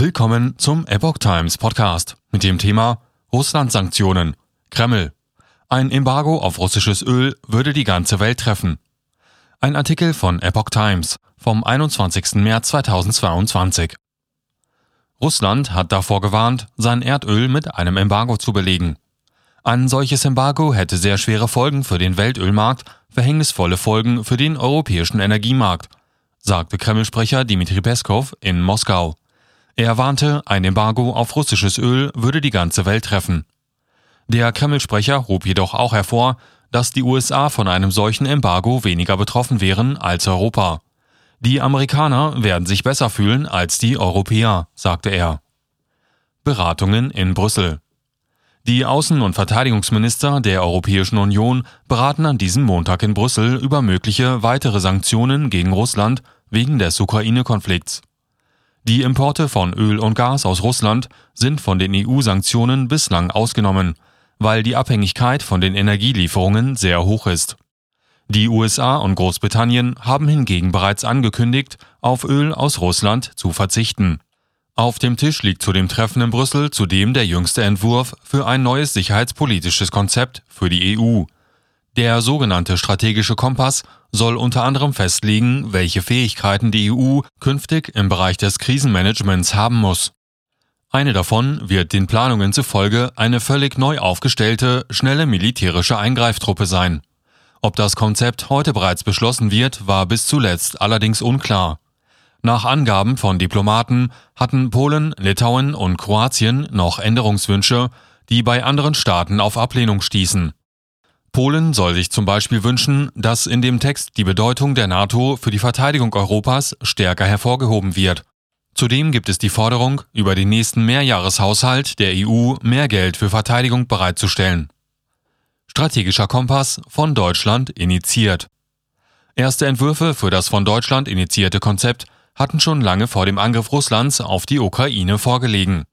Willkommen zum Epoch Times Podcast mit dem Thema Russland-Sanktionen. Kreml. Ein Embargo auf russisches Öl würde die ganze Welt treffen. Ein Artikel von Epoch Times vom 21. März 2022. Russland hat davor gewarnt, sein Erdöl mit einem Embargo zu belegen. Ein solches Embargo hätte sehr schwere Folgen für den Weltölmarkt, verhängnisvolle Folgen für den europäischen Energiemarkt, sagte Kreml-Sprecher Dmitri Peskov in Moskau. Er warnte, ein Embargo auf russisches Öl würde die ganze Welt treffen. Der Kreml-Sprecher hob jedoch auch hervor, dass die USA von einem solchen Embargo weniger betroffen wären als Europa. Die Amerikaner werden sich besser fühlen als die Europäer, sagte er. Beratungen in Brüssel. Die Außen- und Verteidigungsminister der Europäischen Union beraten an diesem Montag in Brüssel über mögliche weitere Sanktionen gegen Russland wegen des Ukraine-Konflikts. Die Importe von Öl und Gas aus Russland sind von den EU-Sanktionen bislang ausgenommen, weil die Abhängigkeit von den Energielieferungen sehr hoch ist. Die USA und Großbritannien haben hingegen bereits angekündigt, auf Öl aus Russland zu verzichten. Auf dem Tisch liegt zu dem Treffen in Brüssel zudem der jüngste Entwurf für ein neues sicherheitspolitisches Konzept für die EU, der sogenannte strategische Kompass soll unter anderem festlegen, welche Fähigkeiten die EU künftig im Bereich des Krisenmanagements haben muss. Eine davon wird den Planungen zufolge eine völlig neu aufgestellte, schnelle militärische Eingreiftruppe sein. Ob das Konzept heute bereits beschlossen wird, war bis zuletzt allerdings unklar. Nach Angaben von Diplomaten hatten Polen, Litauen und Kroatien noch Änderungswünsche, die bei anderen Staaten auf Ablehnung stießen. Polen soll sich zum Beispiel wünschen, dass in dem Text die Bedeutung der NATO für die Verteidigung Europas stärker hervorgehoben wird. Zudem gibt es die Forderung, über den nächsten Mehrjahreshaushalt der EU mehr Geld für Verteidigung bereitzustellen. Strategischer Kompass von Deutschland initiiert. Erste Entwürfe für das von Deutschland initiierte Konzept hatten schon lange vor dem Angriff Russlands auf die Ukraine vorgelegen.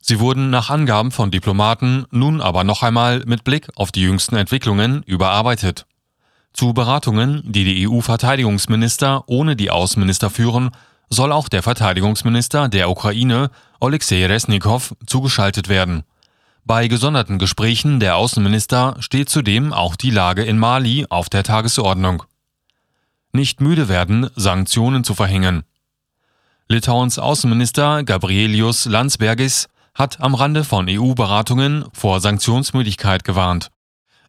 Sie wurden nach Angaben von Diplomaten nun aber noch einmal mit Blick auf die jüngsten Entwicklungen überarbeitet. Zu Beratungen, die die EU-Verteidigungsminister ohne die Außenminister führen, soll auch der Verteidigungsminister der Ukraine, Oleksiy Resnikow, zugeschaltet werden. Bei gesonderten Gesprächen der Außenminister steht zudem auch die Lage in Mali auf der Tagesordnung. Nicht müde werden, Sanktionen zu verhängen. Litauens Außenminister Gabrielius Landsbergis hat am Rande von EU-Beratungen vor Sanktionsmüdigkeit gewarnt.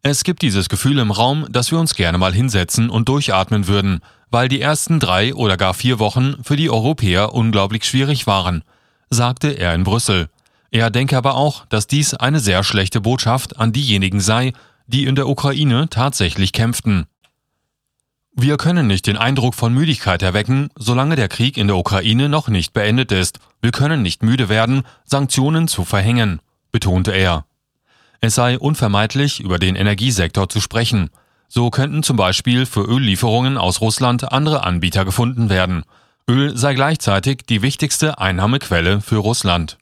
Es gibt dieses Gefühl im Raum, dass wir uns gerne mal hinsetzen und durchatmen würden, weil die ersten drei oder gar vier Wochen für die Europäer unglaublich schwierig waren, sagte er in Brüssel. Er denke aber auch, dass dies eine sehr schlechte Botschaft an diejenigen sei, die in der Ukraine tatsächlich kämpften. Wir können nicht den Eindruck von Müdigkeit erwecken, solange der Krieg in der Ukraine noch nicht beendet ist. Wir können nicht müde werden, Sanktionen zu verhängen, betonte er. Es sei unvermeidlich, über den Energiesektor zu sprechen. So könnten zum Beispiel für Öllieferungen aus Russland andere Anbieter gefunden werden. Öl sei gleichzeitig die wichtigste Einnahmequelle für Russland.